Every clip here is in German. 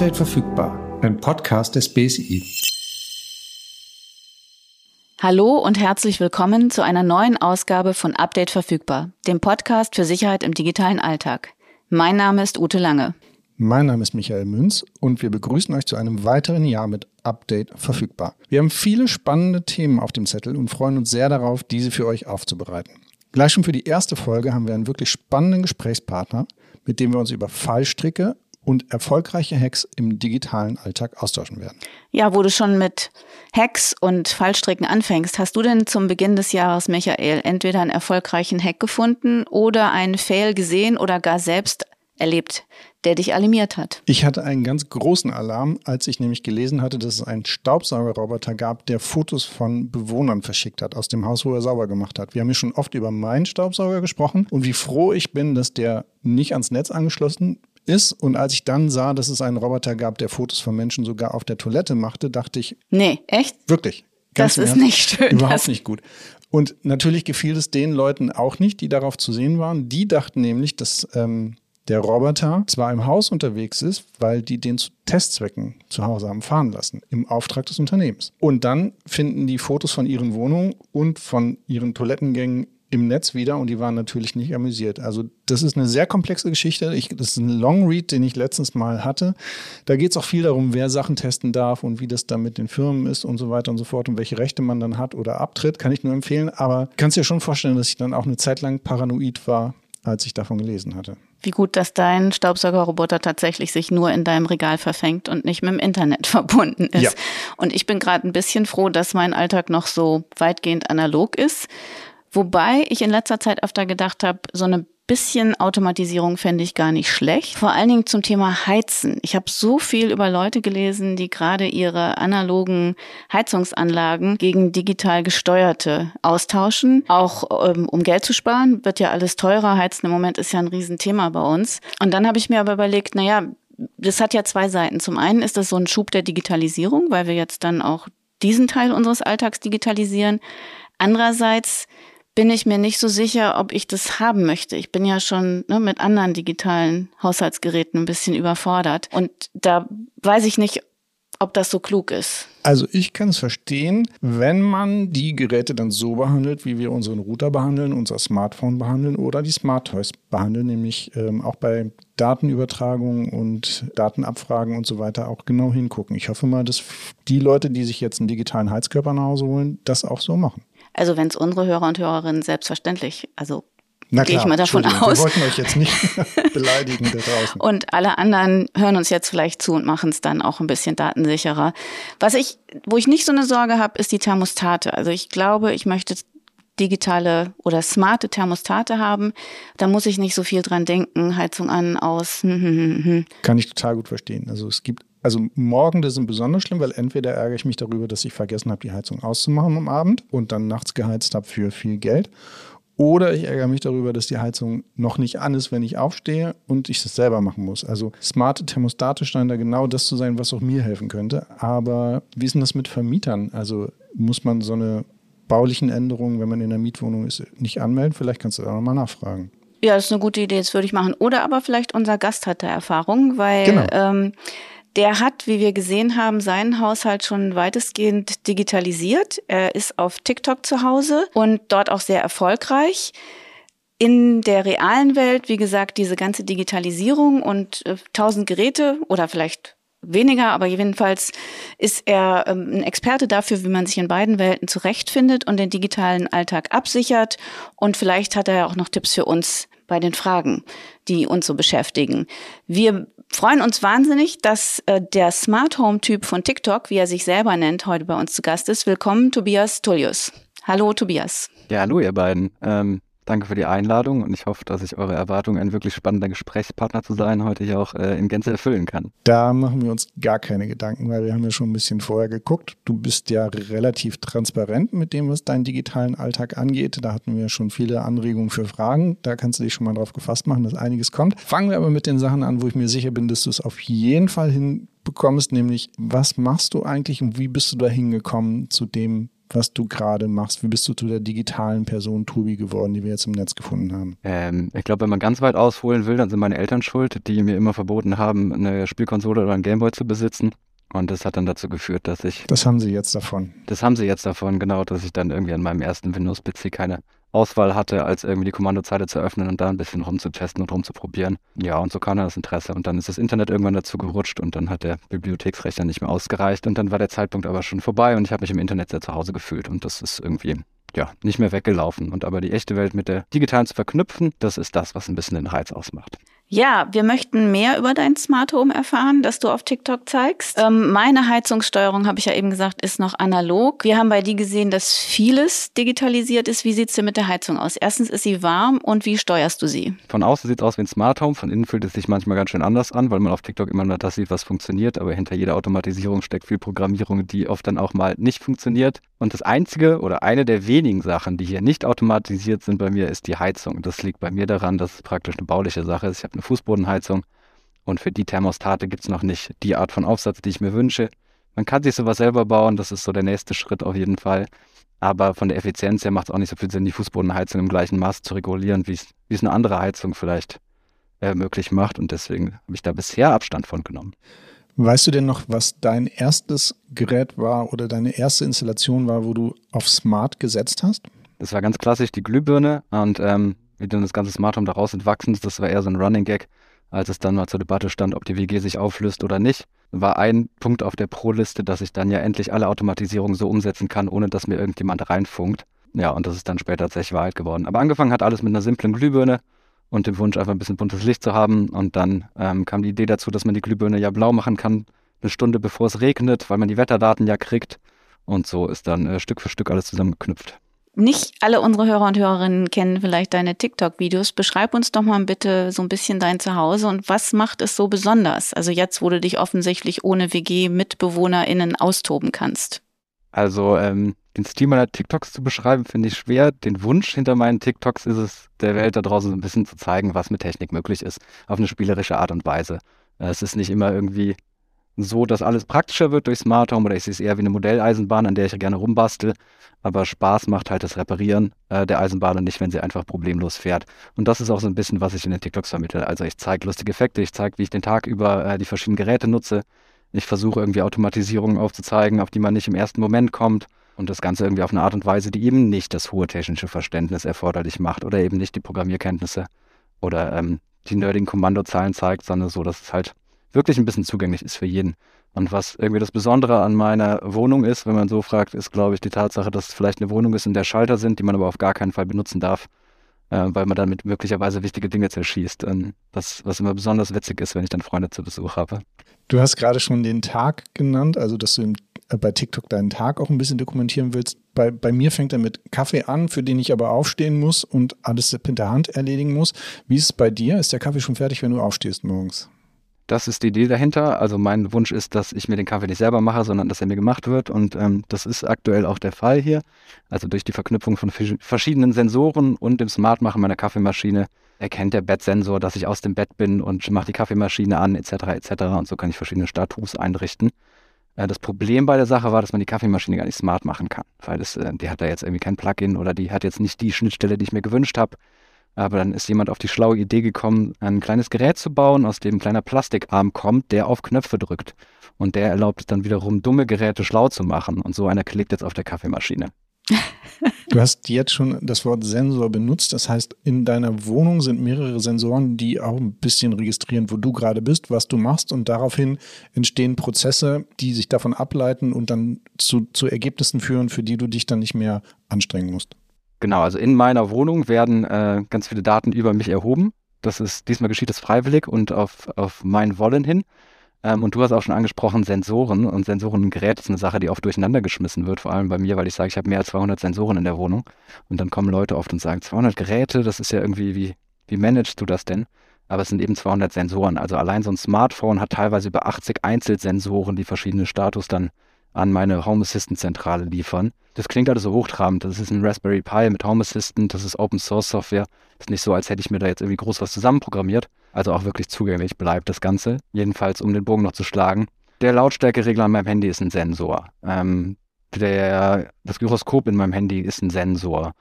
Update verfügbar, ein Podcast des BSI. Hallo und herzlich willkommen zu einer neuen Ausgabe von Update verfügbar, dem Podcast für Sicherheit im digitalen Alltag. Mein Name ist Ute Lange. Mein Name ist Michael Münz und wir begrüßen euch zu einem weiteren Jahr mit Update verfügbar. Wir haben viele spannende Themen auf dem Zettel und freuen uns sehr darauf, diese für euch aufzubereiten. Gleich schon für die erste Folge haben wir einen wirklich spannenden Gesprächspartner, mit dem wir uns über Fallstricke und erfolgreiche Hacks im digitalen Alltag austauschen werden. Ja, wo du schon mit Hacks und Fallstricken anfängst, hast du denn zum Beginn des Jahres, Michael, entweder einen erfolgreichen Hack gefunden oder einen Fail gesehen oder gar selbst erlebt, der dich alarmiert hat? Ich hatte einen ganz großen Alarm, als ich nämlich gelesen hatte, dass es einen Staubsaugerroboter gab, der Fotos von Bewohnern verschickt hat aus dem Haus, wo er sauber gemacht hat. Wir haben ja schon oft über meinen Staubsauger gesprochen und wie froh ich bin, dass der nicht ans Netz angeschlossen ist. Und als ich dann sah, dass es einen Roboter gab, der Fotos von Menschen sogar auf der Toilette machte, dachte ich. Nee, echt? Wirklich. das ist nicht schön. Überhaupt nicht gut. Und natürlich gefiel es den Leuten auch nicht, die darauf zu sehen waren. Die dachten nämlich, dass ähm, der Roboter zwar im Haus unterwegs ist, weil die den zu Testzwecken zu Hause haben fahren lassen, im Auftrag des Unternehmens. Und dann finden die Fotos von ihren Wohnungen und von ihren Toilettengängen im Netz wieder und die waren natürlich nicht amüsiert. Also das ist eine sehr komplexe Geschichte. Ich, das ist ein Long Read, den ich letztens mal hatte. Da geht es auch viel darum, wer Sachen testen darf und wie das dann mit den Firmen ist und so weiter und so fort und welche Rechte man dann hat oder abtritt. Kann ich nur empfehlen. Aber kannst dir schon vorstellen, dass ich dann auch eine Zeit lang paranoid war, als ich davon gelesen hatte. Wie gut, dass dein Staubsaugerroboter tatsächlich sich nur in deinem Regal verfängt und nicht mit dem Internet verbunden ist. Ja. Und ich bin gerade ein bisschen froh, dass mein Alltag noch so weitgehend analog ist. Wobei ich in letzter Zeit öfter gedacht habe, so eine bisschen Automatisierung fände ich gar nicht schlecht. Vor allen Dingen zum Thema Heizen. Ich habe so viel über Leute gelesen, die gerade ihre analogen Heizungsanlagen gegen digital gesteuerte austauschen. Auch ähm, um Geld zu sparen, wird ja alles teurer. Heizen im Moment ist ja ein Riesenthema bei uns. Und dann habe ich mir aber überlegt, naja, das hat ja zwei Seiten. Zum einen ist das so ein Schub der Digitalisierung, weil wir jetzt dann auch diesen Teil unseres Alltags digitalisieren. Andererseits bin ich mir nicht so sicher, ob ich das haben möchte. Ich bin ja schon ne, mit anderen digitalen Haushaltsgeräten ein bisschen überfordert. Und da weiß ich nicht, ob das so klug ist. Also ich kann es verstehen, wenn man die Geräte dann so behandelt, wie wir unseren Router behandeln, unser Smartphone behandeln oder die Smart Toys behandeln, nämlich ähm, auch bei Datenübertragung und Datenabfragen und so weiter auch genau hingucken. Ich hoffe mal, dass die Leute, die sich jetzt einen digitalen Heizkörper nach Hause holen, das auch so machen. Also wenn es unsere Hörer und Hörerinnen selbstverständlich, also gehe ich mal davon aus. Wir wollten euch jetzt nicht beleidigen da draußen. Und alle anderen hören uns jetzt vielleicht zu und machen es dann auch ein bisschen datensicherer. Was ich, wo ich nicht so eine Sorge habe, ist die Thermostate. Also ich glaube, ich möchte digitale oder smarte Thermostate haben. Da muss ich nicht so viel dran denken, Heizung an, aus. Hm, hm, hm, Kann ich total gut verstehen. Also es gibt also Morgende sind besonders schlimm, weil entweder ärgere ich mich darüber, dass ich vergessen habe, die Heizung auszumachen am Abend und dann nachts geheizt habe für viel Geld. Oder ich ärgere mich darüber, dass die Heizung noch nicht an ist, wenn ich aufstehe und ich das selber machen muss. Also smarte Thermostate scheinen da genau das zu sein, was auch mir helfen könnte. Aber wie ist denn das mit Vermietern? Also muss man so eine baulichen Änderungen, wenn man in der Mietwohnung ist, nicht anmelden? Vielleicht kannst du da nochmal nachfragen. Ja, das ist eine gute Idee, das würde ich machen. Oder aber vielleicht unser Gast hat da Erfahrung, weil genau. ähm, der hat, wie wir gesehen haben, seinen Haushalt schon weitestgehend digitalisiert. Er ist auf TikTok zu Hause und dort auch sehr erfolgreich. In der realen Welt, wie gesagt, diese ganze Digitalisierung und äh, tausend Geräte oder vielleicht weniger, aber jedenfalls ist er ähm, ein Experte dafür, wie man sich in beiden Welten zurechtfindet und den digitalen Alltag absichert. Und vielleicht hat er ja auch noch Tipps für uns bei den Fragen, die uns so beschäftigen. Wir freuen uns wahnsinnig, dass äh, der Smart Home Typ von TikTok, wie er sich selber nennt, heute bei uns zu Gast ist. Willkommen, Tobias Tullius. Hallo, Tobias. Ja, hallo, ihr beiden. Ähm, Danke für die Einladung und ich hoffe, dass ich eure Erwartung, ein wirklich spannender Gesprächspartner zu sein, heute hier auch äh, in Gänze erfüllen kann. Da machen wir uns gar keine Gedanken, weil wir haben ja schon ein bisschen vorher geguckt. Du bist ja relativ transparent mit dem, was deinen digitalen Alltag angeht. Da hatten wir schon viele Anregungen für Fragen. Da kannst du dich schon mal drauf gefasst machen, dass einiges kommt. Fangen wir aber mit den Sachen an, wo ich mir sicher bin, dass du es auf jeden Fall hinbekommst, nämlich was machst du eigentlich und wie bist du da hingekommen zu dem, was du gerade machst? Wie bist du zu der digitalen Person Tobi geworden, die wir jetzt im Netz gefunden haben? Ähm, ich glaube, wenn man ganz weit ausholen will, dann sind meine Eltern schuld, die mir immer verboten haben, eine Spielkonsole oder einen Gameboy zu besitzen. Und das hat dann dazu geführt, dass ich. Das haben sie jetzt davon. Das haben sie jetzt davon, genau, dass ich dann irgendwie an meinem ersten Windows-PC keine Auswahl hatte, als irgendwie die Kommandozeile zu öffnen und da ein bisschen rumzutesten und rumzuprobieren. Ja, und so kam dann das Interesse. Und dann ist das Internet irgendwann dazu gerutscht und dann hat der Bibliotheksrechner nicht mehr ausgereicht. Und dann war der Zeitpunkt aber schon vorbei und ich habe mich im Internet sehr zu Hause gefühlt. Und das ist irgendwie ja, nicht mehr weggelaufen. Und aber die echte Welt mit der digitalen zu verknüpfen, das ist das, was ein bisschen den Reiz ausmacht. Ja, wir möchten mehr über dein Smart Home erfahren, das du auf TikTok zeigst. Ähm, meine Heizungssteuerung, habe ich ja eben gesagt, ist noch analog. Wir haben bei dir gesehen, dass vieles digitalisiert ist. Wie sieht's denn mit der Heizung aus? Erstens ist sie warm und wie steuerst du sie? Von außen sieht es aus wie ein Smart Home, von innen fühlt es sich manchmal ganz schön anders an, weil man auf TikTok immer nur das sieht, was funktioniert, aber hinter jeder Automatisierung steckt viel Programmierung, die oft dann auch mal nicht funktioniert. Und das einzige oder eine der wenigen Sachen, die hier nicht automatisiert sind bei mir, ist die Heizung. Das liegt bei mir daran, dass es praktisch eine bauliche Sache ist. Ich eine Fußbodenheizung und für die Thermostate gibt es noch nicht die Art von Aufsatz, die ich mir wünsche. Man kann sich sowas selber bauen, das ist so der nächste Schritt auf jeden Fall. Aber von der Effizienz her macht es auch nicht so viel Sinn, die Fußbodenheizung im gleichen Maß zu regulieren, wie es eine andere Heizung vielleicht äh, möglich macht. Und deswegen habe ich da bisher Abstand von genommen. Weißt du denn noch, was dein erstes Gerät war oder deine erste Installation war, wo du auf Smart gesetzt hast? Das war ganz klassisch die Glühbirne und ähm, wie dann das ganze Smart Home daraus entwachsen ist, das war eher so ein Running Gag, als es dann mal zur Debatte stand, ob die WG sich auflöst oder nicht. War ein Punkt auf der Pro-Liste, dass ich dann ja endlich alle Automatisierung so umsetzen kann, ohne dass mir irgendjemand reinfunkt. Ja, und das ist dann später tatsächlich Wahrheit geworden. Aber angefangen hat alles mit einer simplen Glühbirne und dem Wunsch, einfach ein bisschen buntes Licht zu haben. Und dann ähm, kam die Idee dazu, dass man die Glühbirne ja blau machen kann, eine Stunde bevor es regnet, weil man die Wetterdaten ja kriegt. Und so ist dann äh, Stück für Stück alles zusammengeknüpft. Nicht alle unsere Hörer und Hörerinnen kennen vielleicht deine TikTok-Videos. Beschreib uns doch mal bitte so ein bisschen dein Zuhause und was macht es so besonders? Also jetzt, wo du dich offensichtlich ohne WG-MitbewohnerInnen austoben kannst. Also ähm, den Stil meiner TikToks zu beschreiben, finde ich schwer. Den Wunsch hinter meinen TikToks ist es, der Welt da draußen ein bisschen zu zeigen, was mit Technik möglich ist, auf eine spielerische Art und Weise. Es ist nicht immer irgendwie so, dass alles praktischer wird durch Smart Home oder ich sehe es eher wie eine Modelleisenbahn, an der ich gerne rumbastel. Aber Spaß macht halt das Reparieren äh, der Eisenbahn und nicht, wenn sie einfach problemlos fährt. Und das ist auch so ein bisschen, was ich in den TikToks vermittle. Also ich zeige lustige Effekte, ich zeige, wie ich den Tag über äh, die verschiedenen Geräte nutze. Ich versuche irgendwie Automatisierungen aufzuzeigen, auf die man nicht im ersten Moment kommt. Und das Ganze irgendwie auf eine Art und Weise, die eben nicht das hohe technische Verständnis erforderlich macht oder eben nicht die Programmierkenntnisse oder ähm, die nerdigen Kommandozahlen zeigt, sondern so, dass es halt wirklich ein bisschen zugänglich ist für jeden. Und was irgendwie das Besondere an meiner Wohnung ist, wenn man so fragt, ist, glaube ich, die Tatsache, dass es vielleicht eine Wohnung ist, in der Schalter sind, die man aber auf gar keinen Fall benutzen darf, äh, weil man damit möglicherweise wichtige Dinge zerschießt. Und das, was immer besonders witzig ist, wenn ich dann Freunde zu Besuch habe. Du hast gerade schon den Tag genannt, also dass du im, äh, bei TikTok deinen Tag auch ein bisschen dokumentieren willst. Bei, bei mir fängt er mit Kaffee an, für den ich aber aufstehen muss und alles hinter Hand erledigen muss. Wie ist es bei dir? Ist der Kaffee schon fertig, wenn du aufstehst morgens? Das ist die Idee dahinter. Also mein Wunsch ist, dass ich mir den Kaffee nicht selber mache, sondern dass er mir gemacht wird. Und ähm, das ist aktuell auch der Fall hier. Also durch die Verknüpfung von verschiedenen Sensoren und dem Smartmachen meiner Kaffeemaschine erkennt der Bettsensor, dass ich aus dem Bett bin und macht die Kaffeemaschine an, etc. etc. Und so kann ich verschiedene Status einrichten. Äh, das Problem bei der Sache war, dass man die Kaffeemaschine gar nicht smart machen kann, weil es, äh, die hat da jetzt irgendwie kein Plugin oder die hat jetzt nicht die Schnittstelle, die ich mir gewünscht habe. Aber dann ist jemand auf die schlaue Idee gekommen, ein kleines Gerät zu bauen, aus dem ein kleiner Plastikarm kommt, der auf Knöpfe drückt. Und der erlaubt es dann wiederum, dumme Geräte schlau zu machen. Und so einer klickt jetzt auf der Kaffeemaschine. Du hast jetzt schon das Wort Sensor benutzt. Das heißt, in deiner Wohnung sind mehrere Sensoren, die auch ein bisschen registrieren, wo du gerade bist, was du machst. Und daraufhin entstehen Prozesse, die sich davon ableiten und dann zu, zu Ergebnissen führen, für die du dich dann nicht mehr anstrengen musst. Genau, also in meiner Wohnung werden äh, ganz viele Daten über mich erhoben. Das ist, diesmal geschieht das freiwillig und auf, auf mein Wollen hin. Ähm, und du hast auch schon angesprochen, Sensoren. Und Sensoren im Gerät ist eine Sache, die oft durcheinander geschmissen wird, vor allem bei mir, weil ich sage, ich habe mehr als 200 Sensoren in der Wohnung. Und dann kommen Leute oft und sagen, 200 Geräte, das ist ja irgendwie, wie, wie managst du das denn? Aber es sind eben 200 Sensoren. Also allein so ein Smartphone hat teilweise über 80 Einzelsensoren, die verschiedene Status dann an meine Home Assistant Zentrale liefern. Das klingt alles so hochtrabend. Das ist ein Raspberry Pi mit Home Assistant, das ist Open Source Software. Ist nicht so, als hätte ich mir da jetzt irgendwie groß was zusammenprogrammiert. Also auch wirklich zugänglich bleibt das Ganze. Jedenfalls, um den Bogen noch zu schlagen. Der Lautstärkeregler an meinem Handy ist ein Sensor. Ähm, der, das Gyroskop in meinem Handy ist ein Sensor.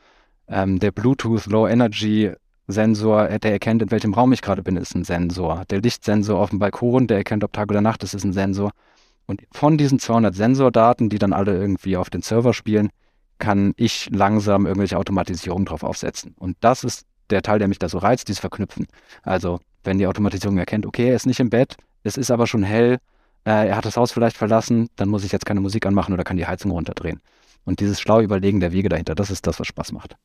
Ähm, der Bluetooth Low Energy Sensor, der erkennt, in welchem Raum ich gerade bin, ist ein Sensor. Der Lichtsensor auf dem Balkon, der erkennt, ob Tag oder Nacht ist, ist ein Sensor. Und von diesen 200 Sensordaten, die dann alle irgendwie auf den Server spielen, kann ich langsam irgendwelche Automatisierungen drauf aufsetzen. Und das ist der Teil, der mich da so reizt, dieses Verknüpfen. Also, wenn die Automatisierung erkennt, okay, er ist nicht im Bett, es ist aber schon hell, äh, er hat das Haus vielleicht verlassen, dann muss ich jetzt keine Musik anmachen oder kann die Heizung runterdrehen. Und dieses schlau Überlegen der Wege dahinter, das ist das, was Spaß macht.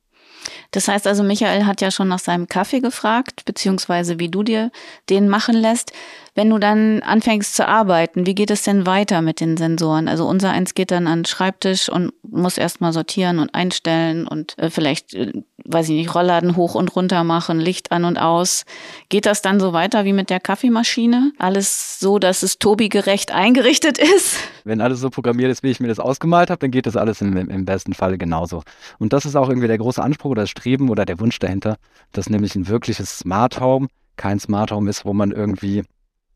Das heißt also, Michael hat ja schon nach seinem Kaffee gefragt, beziehungsweise wie du dir den machen lässt. Wenn du dann anfängst zu arbeiten, wie geht es denn weiter mit den Sensoren? Also unser eins geht dann an den Schreibtisch und muss erstmal sortieren und einstellen und äh, vielleicht, äh, weiß ich nicht, Rollladen hoch und runter machen, Licht an und aus. Geht das dann so weiter wie mit der Kaffeemaschine? Alles so, dass es Tobi gerecht eingerichtet ist? Wenn alles so programmiert ist, wie ich mir das ausgemalt habe, dann geht das alles im, im besten Fall genauso. Und das ist auch irgendwie der große Anspruch oder das Streben oder der Wunsch dahinter, dass nämlich ein wirkliches Smart Home kein Smart Home ist, wo man irgendwie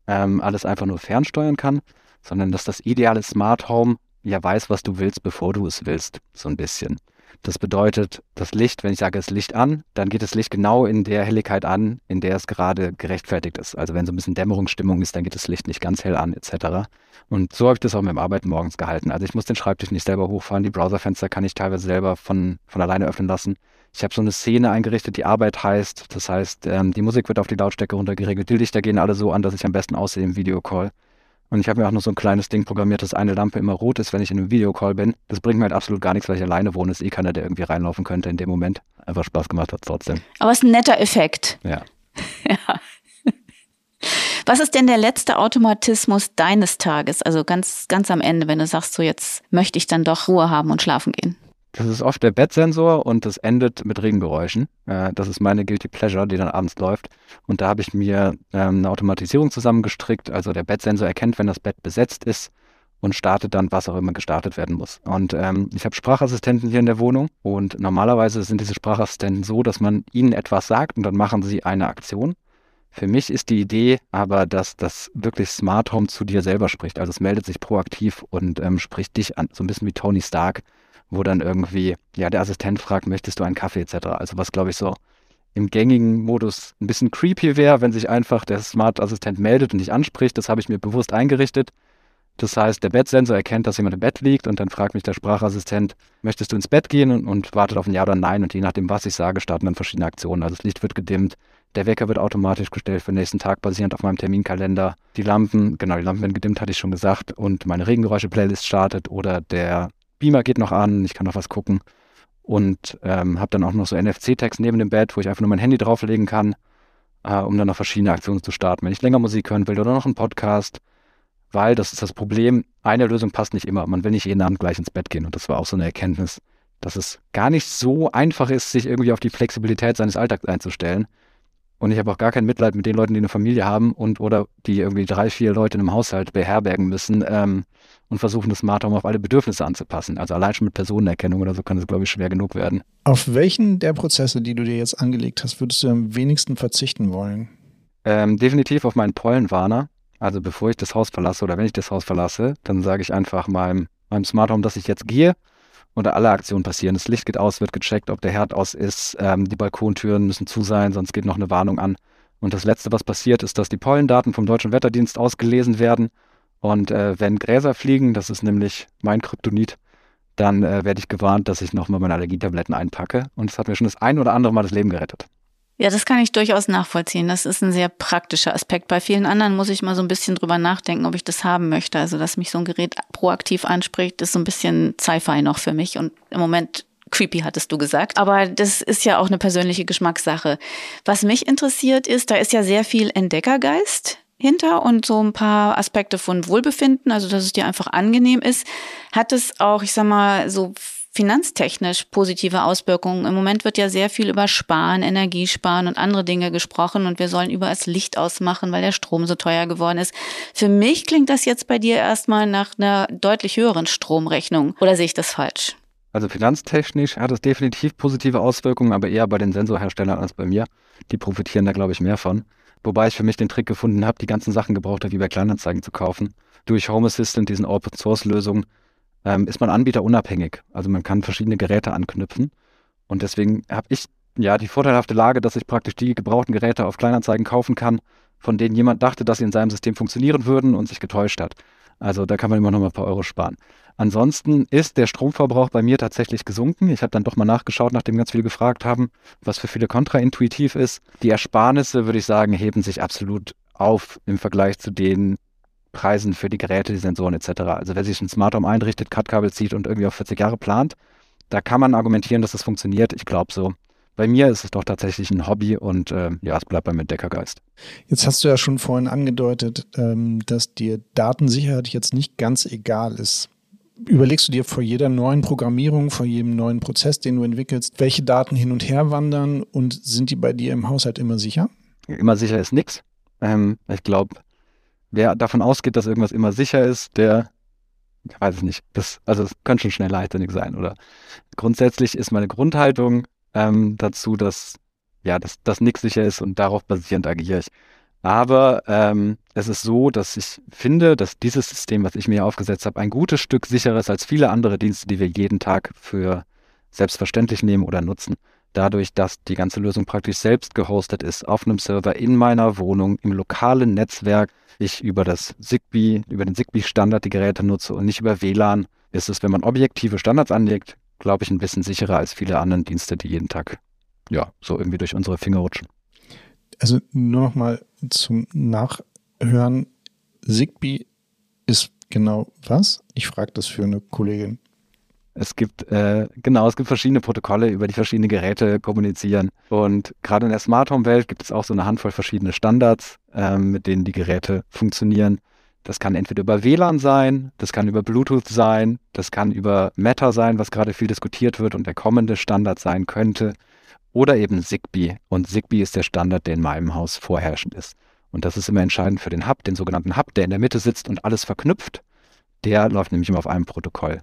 ähm, alles einfach nur fernsteuern kann, sondern dass das ideale Smart Home ja weiß, was du willst, bevor du es willst, so ein bisschen. Das bedeutet, das Licht, wenn ich sage, es Licht an, dann geht das Licht genau in der Helligkeit an, in der es gerade gerechtfertigt ist. Also wenn so ein bisschen Dämmerungsstimmung ist, dann geht das Licht nicht ganz hell an, etc. Und so habe ich das auch mit dem Arbeiten morgens gehalten. Also ich muss den Schreibtisch nicht selber hochfahren, die Browserfenster kann ich teilweise selber von, von alleine öffnen lassen. Ich habe so eine Szene eingerichtet, die Arbeit heißt. Das heißt, ähm, die Musik wird auf die Lautstärke runtergeregelt. Die Lichter gehen alle so an, dass ich am besten aussehe im Videocall. Und ich habe mir auch noch so ein kleines Ding programmiert, dass eine Lampe immer rot ist, wenn ich in einem Videocall bin. Das bringt mir halt absolut gar nichts, weil ich alleine wohne. Es ist eh keiner, der irgendwie reinlaufen könnte in dem Moment. Einfach Spaß gemacht hat trotzdem. Aber es ist ein netter Effekt. Ja. ja. Was ist denn der letzte Automatismus deines Tages? Also ganz, ganz am Ende, wenn du sagst, so jetzt möchte ich dann doch Ruhe haben und schlafen gehen. Das ist oft der Bettsensor und das endet mit Regengeräuschen. Äh, das ist meine Guilty Pleasure, die dann abends läuft. Und da habe ich mir ähm, eine Automatisierung zusammengestrickt. Also der Bettsensor erkennt, wenn das Bett besetzt ist und startet dann, was auch immer gestartet werden muss. Und ähm, ich habe Sprachassistenten hier in der Wohnung und normalerweise sind diese Sprachassistenten so, dass man ihnen etwas sagt und dann machen sie eine Aktion. Für mich ist die Idee aber, dass das wirklich Smart Home zu dir selber spricht. Also es meldet sich proaktiv und ähm, spricht dich an, so ein bisschen wie Tony Stark wo dann irgendwie, ja, der Assistent fragt, möchtest du einen Kaffee etc. Also was, glaube ich, so im gängigen Modus ein bisschen creepy wäre, wenn sich einfach der Smart-Assistent meldet und dich anspricht. Das habe ich mir bewusst eingerichtet. Das heißt, der Bettsensor erkennt, dass jemand im Bett liegt und dann fragt mich der Sprachassistent, möchtest du ins Bett gehen und, und wartet auf ein Ja oder Nein und je nachdem, was ich sage, starten dann verschiedene Aktionen. Also das Licht wird gedimmt, der Wecker wird automatisch gestellt für den nächsten Tag, basierend auf meinem Terminkalender. Die Lampen, genau, die Lampen werden gedimmt, hatte ich schon gesagt, und meine Regengeräusche-Playlist startet oder der Beamer geht noch an, ich kann noch was gucken und ähm, habe dann auch noch so NFC-Text neben dem Bett, wo ich einfach nur mein Handy drauflegen kann, äh, um dann noch verschiedene Aktionen zu starten, wenn ich länger Musik hören will oder noch einen Podcast, weil das ist das Problem, eine Lösung passt nicht immer. Man will nicht jeden Abend gleich ins Bett gehen und das war auch so eine Erkenntnis, dass es gar nicht so einfach ist, sich irgendwie auf die Flexibilität seines Alltags einzustellen. Und ich habe auch gar kein Mitleid mit den Leuten, die eine Familie haben und oder die irgendwie drei, vier Leute in einem Haushalt beherbergen müssen ähm, und versuchen, das Smart Home auf alle Bedürfnisse anzupassen. Also allein schon mit Personenerkennung oder so kann es, glaube ich, schwer genug werden. Auf welchen der Prozesse, die du dir jetzt angelegt hast, würdest du am wenigsten verzichten wollen? Ähm, definitiv auf meinen Pollenwarner. Also bevor ich das Haus verlasse oder wenn ich das Haus verlasse, dann sage ich einfach meinem, meinem Smart Home, dass ich jetzt gehe oder alle Aktionen passieren. Das Licht geht aus, wird gecheckt, ob der Herd aus ist, ähm, die Balkontüren müssen zu sein, sonst geht noch eine Warnung an. Und das Letzte, was passiert, ist, dass die Pollendaten vom Deutschen Wetterdienst ausgelesen werden. Und äh, wenn Gräser fliegen, das ist nämlich mein Kryptonit, dann äh, werde ich gewarnt, dass ich nochmal meine Allergietabletten einpacke. Und das hat mir schon das ein oder andere Mal das Leben gerettet. Ja, das kann ich durchaus nachvollziehen. Das ist ein sehr praktischer Aspekt. Bei vielen anderen muss ich mal so ein bisschen drüber nachdenken, ob ich das haben möchte. Also, dass mich so ein Gerät proaktiv anspricht, ist so ein bisschen Sci-Fi noch für mich. Und im Moment creepy, hattest du gesagt. Aber das ist ja auch eine persönliche Geschmackssache. Was mich interessiert ist, da ist ja sehr viel Entdeckergeist hinter und so ein paar Aspekte von Wohlbefinden, also dass es dir einfach angenehm ist. Hat es auch, ich sag mal, so finanztechnisch positive Auswirkungen. Im Moment wird ja sehr viel über Sparen, Energiesparen und andere Dinge gesprochen und wir sollen überall das Licht ausmachen, weil der Strom so teuer geworden ist. Für mich klingt das jetzt bei dir erstmal nach einer deutlich höheren Stromrechnung. Oder sehe ich das falsch? Also finanztechnisch hat es definitiv positive Auswirkungen, aber eher bei den Sensorherstellern als bei mir. Die profitieren da, glaube ich, mehr von. Wobei ich für mich den Trick gefunden habe, die ganzen Sachen gebraucht habe, wie bei Kleinanzeigen zu kaufen. Durch Home Assistant, diesen Open-Source-Lösungen, ähm, ist man anbieterunabhängig. Also man kann verschiedene Geräte anknüpfen. Und deswegen habe ich ja die vorteilhafte Lage, dass ich praktisch die gebrauchten Geräte auf Kleinanzeigen kaufen kann, von denen jemand dachte, dass sie in seinem System funktionieren würden und sich getäuscht hat. Also da kann man immer noch mal ein paar Euro sparen. Ansonsten ist der Stromverbrauch bei mir tatsächlich gesunken. Ich habe dann doch mal nachgeschaut, nachdem ganz viele gefragt haben, was für viele kontraintuitiv ist. Die Ersparnisse, würde ich sagen, heben sich absolut auf im Vergleich zu den Preisen für die Geräte, die Sensoren etc. Also wer sich ein Smart Home einrichtet, Cut-Kabel zieht und irgendwie auf 40 Jahre plant, da kann man argumentieren, dass das funktioniert. Ich glaube so. Bei mir ist es doch tatsächlich ein Hobby und äh, ja, es bleibt beim Entdeckergeist. Jetzt hast du ja schon vorhin angedeutet, ähm, dass dir Datensicherheit jetzt nicht ganz egal ist. Überlegst du dir vor jeder neuen Programmierung, vor jedem neuen Prozess, den du entwickelst, welche Daten hin und her wandern und sind die bei dir im Haushalt immer sicher? Immer sicher ist nichts. Ähm, ich glaube, wer davon ausgeht, dass irgendwas immer sicher ist, der ich weiß es nicht. Das, also es könnte schon schnell leichtsinnig sein, oder? Grundsätzlich ist meine Grundhaltung ähm, dazu, dass ja, dass das nichts sicher ist und darauf basierend agiere ich. Aber ähm, es ist so, dass ich finde, dass dieses System, was ich mir aufgesetzt habe, ein gutes Stück sicherer ist als viele andere Dienste, die wir jeden Tag für selbstverständlich nehmen oder nutzen. Dadurch, dass die ganze Lösung praktisch selbst gehostet ist, auf einem Server in meiner Wohnung, im lokalen Netzwerk, ich über das Zigbee, über den Zigbee-Standard die Geräte nutze und nicht über WLAN, ist es, wenn man objektive Standards anlegt, glaube ich, ein bisschen sicherer als viele andere Dienste, die jeden Tag ja so irgendwie durch unsere Finger rutschen. Also nur noch mal zum Nachhören. Zigbee ist genau was? Ich frage das für eine Kollegin. Es gibt, äh, genau, es gibt verschiedene Protokolle, über die verschiedene Geräte kommunizieren. Und gerade in der Smart Home Welt gibt es auch so eine Handvoll verschiedene Standards, äh, mit denen die Geräte funktionieren. Das kann entweder über WLAN sein, das kann über Bluetooth sein, das kann über Meta sein, was gerade viel diskutiert wird und der kommende Standard sein könnte, oder eben Zigbee. Und Zigbee ist der Standard, der in meinem Haus vorherrschend ist. Und das ist immer entscheidend für den Hub, den sogenannten Hub, der in der Mitte sitzt und alles verknüpft. Der läuft nämlich immer auf einem Protokoll.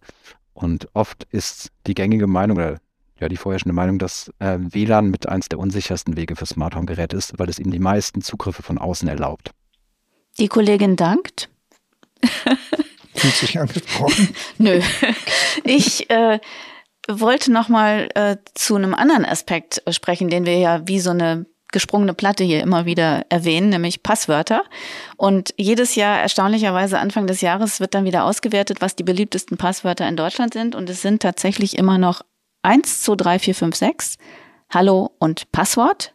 Und oft ist die gängige Meinung oder ja die vorherrschende Meinung, dass äh, WLAN mit eins der unsichersten Wege für Smart Home Geräte ist, weil es ihm die meisten Zugriffe von außen erlaubt. Die Kollegin dankt. Fühlt sich angesprochen? Nö. Ich äh, wollte noch mal äh, zu einem anderen Aspekt sprechen, den wir ja wie so eine gesprungene Platte hier immer wieder erwähnen, nämlich Passwörter. Und jedes Jahr, erstaunlicherweise Anfang des Jahres, wird dann wieder ausgewertet, was die beliebtesten Passwörter in Deutschland sind. Und es sind tatsächlich immer noch 1, 2, 3, 4, 5, 6, Hallo und Passwort.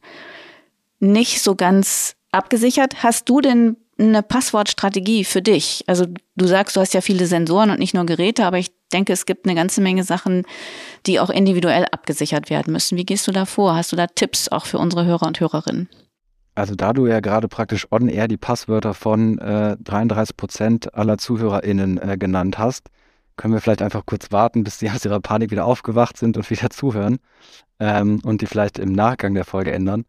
Nicht so ganz abgesichert. Hast du denn eine Passwortstrategie für dich? Also du sagst, du hast ja viele Sensoren und nicht nur Geräte, aber ich denke, es gibt eine ganze Menge Sachen, die auch individuell abgesichert werden müssen. Wie gehst du da vor? Hast du da Tipps auch für unsere Hörer und Hörerinnen? Also da du ja gerade praktisch on-air die Passwörter von äh, 33 Prozent aller ZuhörerInnen äh, genannt hast, können wir vielleicht einfach kurz warten, bis sie aus ihrer Panik wieder aufgewacht sind und wieder zuhören ähm, und die vielleicht im Nachgang der Folge ändern.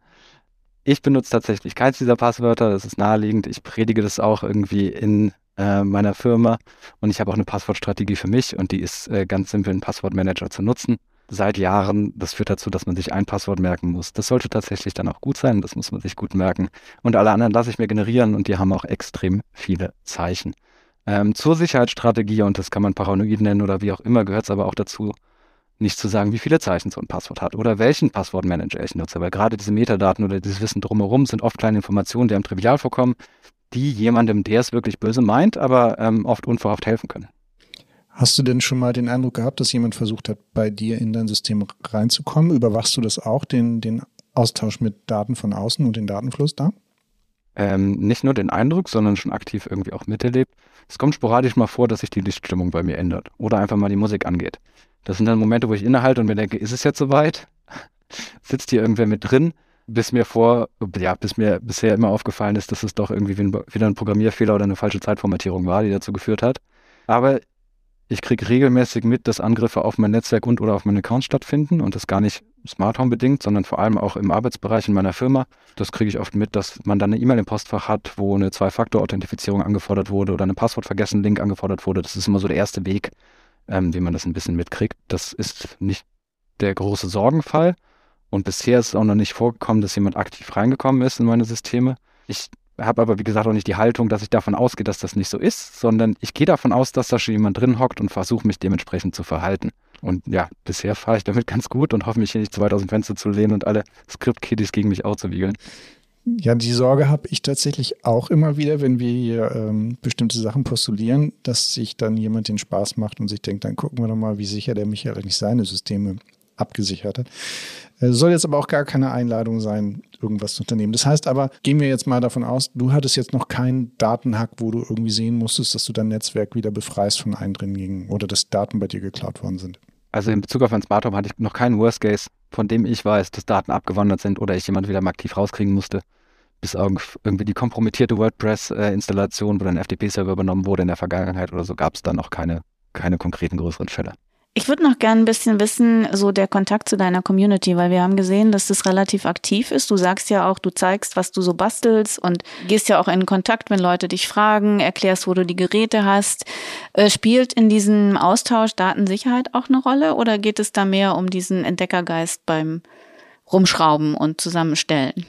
Ich benutze tatsächlich keins dieser Passwörter, das ist naheliegend. Ich predige das auch irgendwie in äh, meiner Firma und ich habe auch eine Passwortstrategie für mich und die ist äh, ganz simpel, einen Passwortmanager zu nutzen. Seit Jahren, das führt dazu, dass man sich ein Passwort merken muss. Das sollte tatsächlich dann auch gut sein, das muss man sich gut merken. Und alle anderen lasse ich mir generieren und die haben auch extrem viele Zeichen. Ähm, zur Sicherheitsstrategie, und das kann man paranoid nennen oder wie auch immer, gehört es aber auch dazu, nicht zu sagen, wie viele Zeichen so ein Passwort hat oder welchen Passwortmanager ich nutze, weil gerade diese Metadaten oder dieses Wissen drumherum sind oft kleine Informationen, die einem trivial vorkommen, die jemandem, der es wirklich böse meint, aber ähm, oft unverhofft helfen können. Hast du denn schon mal den Eindruck gehabt, dass jemand versucht hat, bei dir in dein System reinzukommen? Überwachst du das auch, den, den Austausch mit Daten von außen und den Datenfluss da? Ähm, nicht nur den Eindruck, sondern schon aktiv irgendwie auch miterlebt. Es kommt sporadisch mal vor, dass sich die Lichtstimmung bei mir ändert oder einfach mal die Musik angeht. Das sind dann Momente, wo ich innehalte und mir denke, ist es jetzt soweit? Sitzt hier irgendwer mit drin? Bis mir vor, ja, bis mir bisher immer aufgefallen ist, dass es doch irgendwie wieder ein Programmierfehler oder eine falsche Zeitformatierung war, die dazu geführt hat. Aber ich kriege regelmäßig mit, dass Angriffe auf mein Netzwerk und oder auf meinen Account stattfinden und das gar nicht Smart Home bedingt, sondern vor allem auch im Arbeitsbereich in meiner Firma. Das kriege ich oft mit, dass man dann eine E-Mail im Postfach hat, wo eine Zwei-Faktor-Authentifizierung angefordert wurde oder eine Passwortvergessen-Link angefordert wurde. Das ist immer so der erste Weg, ähm, wie man das ein bisschen mitkriegt. Das ist nicht der große Sorgenfall. Und bisher ist es auch noch nicht vorgekommen, dass jemand aktiv reingekommen ist in meine Systeme. Ich habe aber, wie gesagt, auch nicht die Haltung, dass ich davon ausgehe, dass das nicht so ist, sondern ich gehe davon aus, dass da schon jemand drin hockt und versuche mich dementsprechend zu verhalten. Und ja, bisher fahre ich damit ganz gut und hoffe mich hier nicht zu weit aus dem Fenster zu lehnen und alle Script-Kiddies gegen mich auszuwiegeln. Ja, die Sorge habe ich tatsächlich auch immer wieder, wenn wir hier ähm, bestimmte Sachen postulieren, dass sich dann jemand den Spaß macht und sich denkt, dann gucken wir doch mal, wie sicher der Michael eigentlich seine Systeme abgesichert hat. Äh, soll jetzt aber auch gar keine Einladung sein, irgendwas zu unternehmen. Das heißt aber, gehen wir jetzt mal davon aus, du hattest jetzt noch keinen Datenhack, wo du irgendwie sehen musstest, dass du dein Netzwerk wieder befreist von Eindringlingen oder dass Daten bei dir geklaut worden sind. Also in Bezug auf ein Smart Home hatte ich noch keinen Worst Case, von dem ich weiß, dass Daten abgewandert sind oder ich jemand wieder mal aktiv rauskriegen musste. Bis irgendwie die kompromittierte WordPress-Installation, wo ein FTP-Server übernommen wurde in der Vergangenheit oder so, gab es dann auch keine, keine konkreten größeren Fälle. Ich würde noch gerne ein bisschen wissen, so der Kontakt zu deiner Community, weil wir haben gesehen, dass das relativ aktiv ist. Du sagst ja auch, du zeigst, was du so bastelst und gehst ja auch in Kontakt, wenn Leute dich fragen, erklärst, wo du die Geräte hast. Äh, spielt in diesem Austausch Datensicherheit auch eine Rolle oder geht es da mehr um diesen Entdeckergeist beim Rumschrauben und Zusammenstellen?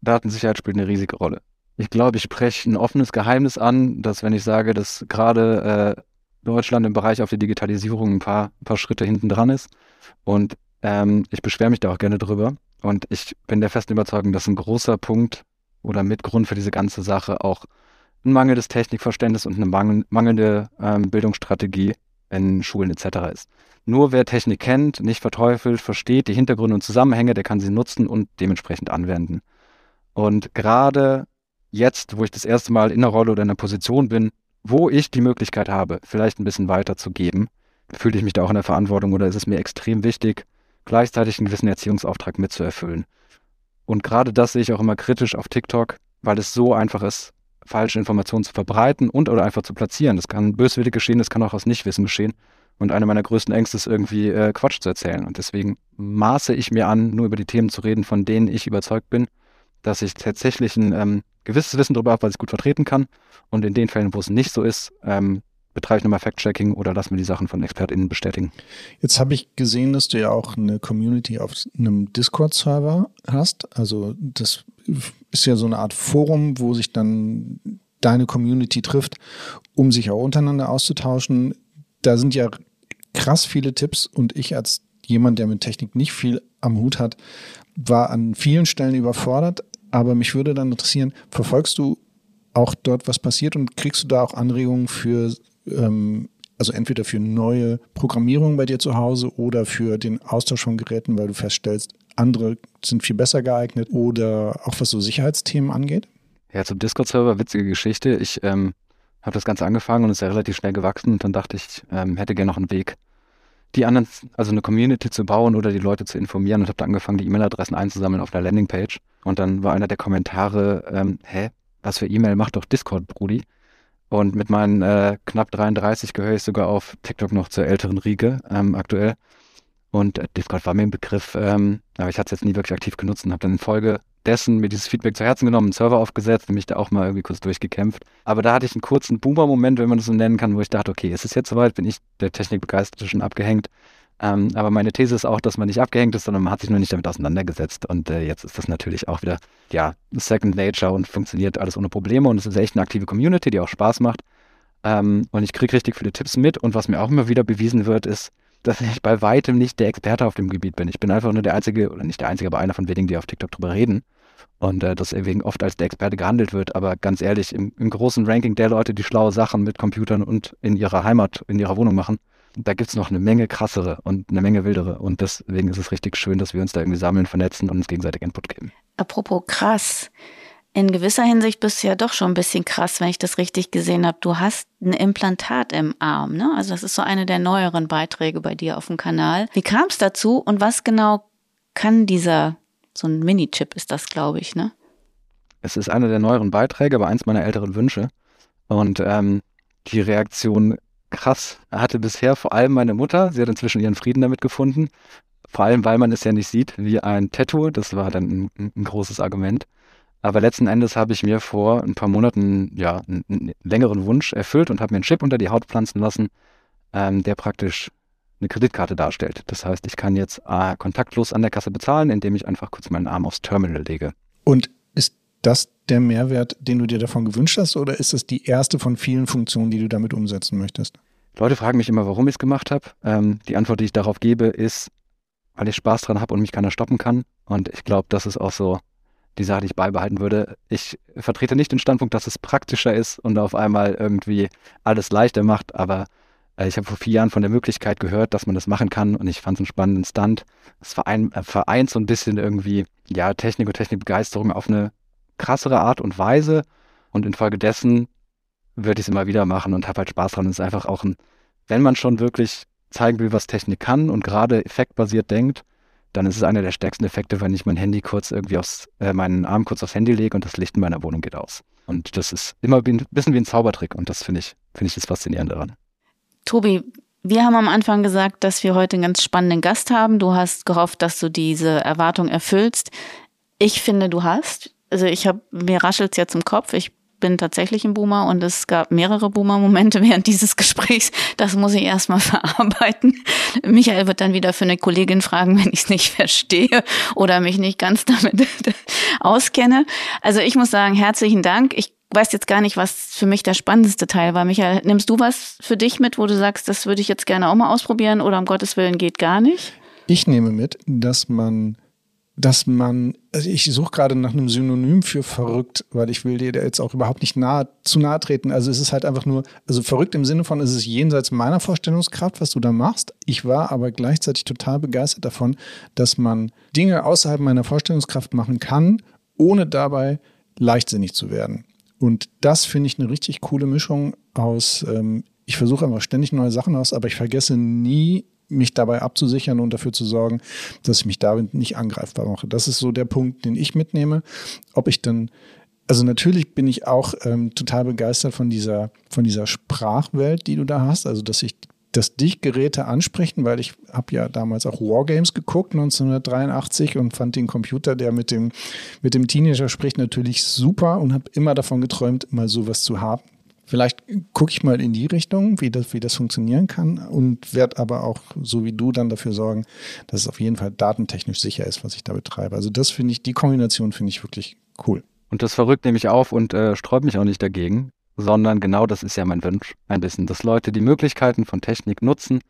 Datensicherheit spielt eine riesige Rolle. Ich glaube, ich spreche ein offenes Geheimnis an, dass wenn ich sage, dass gerade äh, Deutschland im Bereich auf die Digitalisierung ein paar, ein paar Schritte hinten dran ist. Und ähm, ich beschwere mich da auch gerne drüber. Und ich bin der festen Überzeugung, dass ein großer Punkt oder Mitgrund für diese ganze Sache auch ein mangelndes Technikverständnis und eine mangel mangelnde ähm, Bildungsstrategie in Schulen etc. ist. Nur wer Technik kennt, nicht verteufelt, versteht die Hintergründe und Zusammenhänge, der kann sie nutzen und dementsprechend anwenden. Und gerade jetzt, wo ich das erste Mal in einer Rolle oder in einer Position bin, wo ich die Möglichkeit habe, vielleicht ein bisschen weiterzugeben, fühle ich mich da auch in der Verantwortung oder ist es mir extrem wichtig, gleichzeitig einen gewissen Erziehungsauftrag mitzuerfüllen. Und gerade das sehe ich auch immer kritisch auf TikTok, weil es so einfach ist, falsche Informationen zu verbreiten und oder einfach zu platzieren. Das kann böswillig geschehen, das kann auch aus Nichtwissen geschehen. Und eine meiner größten Ängste ist irgendwie äh, Quatsch zu erzählen. Und deswegen maße ich mir an, nur über die Themen zu reden, von denen ich überzeugt bin, dass ich tatsächlich ein ähm, gewisses Wissen darüber habe, was ich gut vertreten kann. Und in den Fällen, wo es nicht so ist, ähm, betreibe ich nochmal Fact-Checking oder lass mir die Sachen von ExpertInnen bestätigen. Jetzt habe ich gesehen, dass du ja auch eine Community auf einem Discord-Server hast. Also das ist ja so eine Art Forum, wo sich dann deine Community trifft, um sich auch untereinander auszutauschen. Da sind ja krass viele Tipps und ich als jemand, der mit Technik nicht viel am Hut hat, war an vielen Stellen überfordert. Aber mich würde dann interessieren, verfolgst du auch dort, was passiert und kriegst du da auch Anregungen für, ähm, also entweder für neue Programmierung bei dir zu Hause oder für den Austausch von Geräten, weil du feststellst, andere sind viel besser geeignet oder auch was so Sicherheitsthemen angeht? Ja, zum Discord-Server, witzige Geschichte. Ich ähm, habe das Ganze angefangen und ist ja relativ schnell gewachsen und dann dachte ich, ähm, hätte gerne noch einen Weg, die anderen, also eine Community zu bauen oder die Leute zu informieren und habe da angefangen, die E-Mail-Adressen einzusammeln auf einer Landingpage. Und dann war einer der Kommentare, ähm, hä, was für E-Mail macht doch Discord, Brudi? Und mit meinen äh, knapp 33 gehöre ich sogar auf TikTok noch zur älteren Riege ähm, aktuell. Und äh, Discord war mir ein Begriff, ähm, aber ich hatte es jetzt nie wirklich aktiv genutzt und habe dann in Folge dessen mir dieses Feedback zu Herzen genommen, einen Server aufgesetzt und mich da auch mal irgendwie kurz durchgekämpft. Aber da hatte ich einen kurzen Boomer-Moment, wenn man das so nennen kann, wo ich dachte, okay, ist es jetzt soweit? Bin ich der Technikbegeisterte schon abgehängt? Ähm, aber meine These ist auch, dass man nicht abgehängt ist, sondern man hat sich nur nicht damit auseinandergesetzt. Und äh, jetzt ist das natürlich auch wieder, ja, Second Nature und funktioniert alles ohne Probleme. Und es ist echt eine aktive Community, die auch Spaß macht. Ähm, und ich kriege richtig viele Tipps mit. Und was mir auch immer wieder bewiesen wird, ist, dass ich bei weitem nicht der Experte auf dem Gebiet bin. Ich bin einfach nur der Einzige, oder nicht der Einzige, aber einer von wenigen, die auf TikTok drüber reden und äh, das deswegen oft als der Experte gehandelt wird. Aber ganz ehrlich, im, im, großen Ranking der Leute, die schlaue Sachen mit Computern und in ihrer Heimat, in ihrer Wohnung machen, da gibt es noch eine Menge krassere und eine Menge wildere. Und deswegen ist es richtig schön, dass wir uns da irgendwie sammeln, vernetzen und uns gegenseitig Input geben. Apropos krass. In gewisser Hinsicht bist du ja doch schon ein bisschen krass, wenn ich das richtig gesehen habe. Du hast ein Implantat im Arm, ne? Also das ist so eine der neueren Beiträge bei dir auf dem Kanal. Wie kam es dazu und was genau kann dieser so ein Mini-Chip ist das, glaube ich, ne? Es ist einer der neueren Beiträge, aber eins meiner älteren Wünsche. Und ähm, die Reaktion krass hatte bisher vor allem meine Mutter. Sie hat inzwischen ihren Frieden damit gefunden. Vor allem, weil man es ja nicht sieht wie ein Tattoo. Das war dann ein, ein großes Argument. Aber letzten Endes habe ich mir vor ein paar Monaten ja einen, einen längeren Wunsch erfüllt und habe mir einen Chip unter die Haut pflanzen lassen, ähm, der praktisch eine Kreditkarte darstellt. Das heißt, ich kann jetzt äh, kontaktlos an der Kasse bezahlen, indem ich einfach kurz meinen Arm aufs Terminal lege. Und ist das der Mehrwert, den du dir davon gewünscht hast, oder ist es die erste von vielen Funktionen, die du damit umsetzen möchtest? Leute fragen mich immer, warum ich es gemacht habe. Ähm, die Antwort, die ich darauf gebe, ist, weil ich Spaß dran habe und mich keiner stoppen kann. Und ich glaube, das ist auch so die Sache, die ich beibehalten würde. Ich vertrete nicht den Standpunkt, dass es praktischer ist und auf einmal irgendwie alles leichter macht, aber ich habe vor vier Jahren von der Möglichkeit gehört, dass man das machen kann und ich fand es einen spannenden Stand. Es vereint, äh, vereint so ein bisschen irgendwie ja, Technik und Technikbegeisterung auf eine krassere Art und Weise und infolgedessen würde ich es immer wieder machen und habe halt Spaß dran. Es ist einfach auch ein, wenn man schon wirklich zeigen will, was Technik kann und gerade effektbasiert denkt, dann ist es einer der stärksten Effekte, wenn ich mein Handy kurz irgendwie aufs, äh, meinen Arm kurz aufs Handy lege und das Licht in meiner Wohnung geht aus. Und das ist immer ein bisschen wie ein Zaubertrick und das finde ich, finde ich das Faszinierende daran. Tobi, wir haben am Anfang gesagt, dass wir heute einen ganz spannenden Gast haben. Du hast gehofft, dass du diese Erwartung erfüllst. Ich finde, du hast. Also ich habe, mir raschelt's jetzt im Kopf. Ich bin tatsächlich ein Boomer und es gab mehrere Boomer-Momente während dieses Gesprächs. Das muss ich erstmal verarbeiten. Michael wird dann wieder für eine Kollegin fragen, wenn ich es nicht verstehe oder mich nicht ganz damit auskenne. Also ich muss sagen, herzlichen Dank. Ich weiß jetzt gar nicht, was für mich der spannendste Teil war. Michael, nimmst du was für dich mit, wo du sagst, das würde ich jetzt gerne auch mal ausprobieren oder um Gottes Willen geht gar nicht? Ich nehme mit, dass man dass man, also ich suche gerade nach einem Synonym für verrückt, weil ich will dir jetzt auch überhaupt nicht nahe, zu nahe treten. Also es ist halt einfach nur, also verrückt im Sinne von, es ist jenseits meiner Vorstellungskraft, was du da machst. Ich war aber gleichzeitig total begeistert davon, dass man Dinge außerhalb meiner Vorstellungskraft machen kann, ohne dabei leichtsinnig zu werden. Und das finde ich eine richtig coole Mischung aus, ähm, ich versuche einfach ständig neue Sachen aus, aber ich vergesse nie mich dabei abzusichern und dafür zu sorgen, dass ich mich damit nicht angreifbar mache. Das ist so der Punkt, den ich mitnehme. Ob ich dann also natürlich bin ich auch ähm, total begeistert von dieser, von dieser Sprachwelt, die du da hast. Also dass ich, dass dich Geräte ansprechen, weil ich habe ja damals auch Wargames geguckt 1983 und fand den Computer, der mit dem mit dem Teenager spricht, natürlich super und habe immer davon geträumt, mal sowas zu haben. Vielleicht gucke ich mal in die Richtung, wie das, wie das funktionieren kann und werde aber auch, so wie du, dann dafür sorgen, dass es auf jeden Fall datentechnisch sicher ist, was ich da betreibe. Also das finde ich, die Kombination finde ich wirklich cool. Und das verrückt nehme ich auf und äh, sträubt mich auch nicht dagegen, sondern genau das ist ja mein Wunsch ein bisschen, dass Leute die Möglichkeiten von Technik nutzen,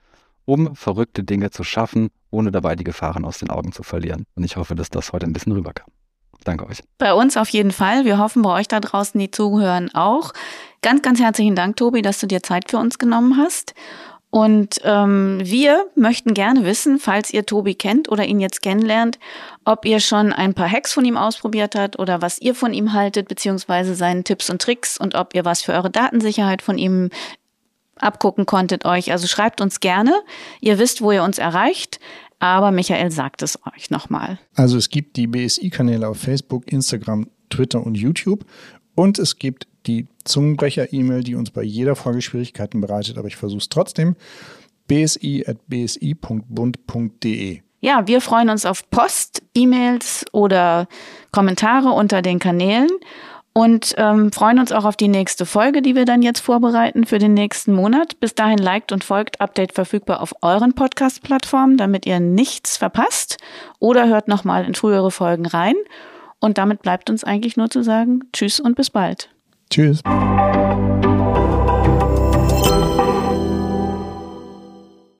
um verrückte Dinge zu schaffen, ohne dabei die Gefahren aus den Augen zu verlieren. Und ich hoffe, dass das heute ein bisschen rüberkam. Danke euch. Bei uns auf jeden Fall. Wir hoffen bei euch da draußen, die zuhören, auch. Ganz, ganz herzlichen Dank, Tobi, dass du dir Zeit für uns genommen hast. Und ähm, wir möchten gerne wissen, falls ihr Tobi kennt oder ihn jetzt kennenlernt, ob ihr schon ein paar Hacks von ihm ausprobiert habt oder was ihr von ihm haltet, beziehungsweise seinen Tipps und Tricks und ob ihr was für eure Datensicherheit von ihm abgucken konntet euch. Also schreibt uns gerne. Ihr wisst, wo ihr uns erreicht. Aber Michael sagt es euch nochmal. Also es gibt die BSI-Kanäle auf Facebook, Instagram, Twitter und YouTube. Und es gibt die Zungenbrecher-E-Mail, die uns bei jeder Folge Schwierigkeiten bereitet. Aber ich versuche es trotzdem. bsi.bsi.bund.de Ja, wir freuen uns auf Post, E-Mails oder Kommentare unter den Kanälen und ähm, freuen uns auch auf die nächste Folge, die wir dann jetzt vorbereiten für den nächsten Monat. Bis dahin liked und folgt Update verfügbar auf euren Podcast-Plattformen, damit ihr nichts verpasst oder hört nochmal in frühere Folgen rein. Und damit bleibt uns eigentlich nur zu sagen, tschüss und bis bald. Tschüss.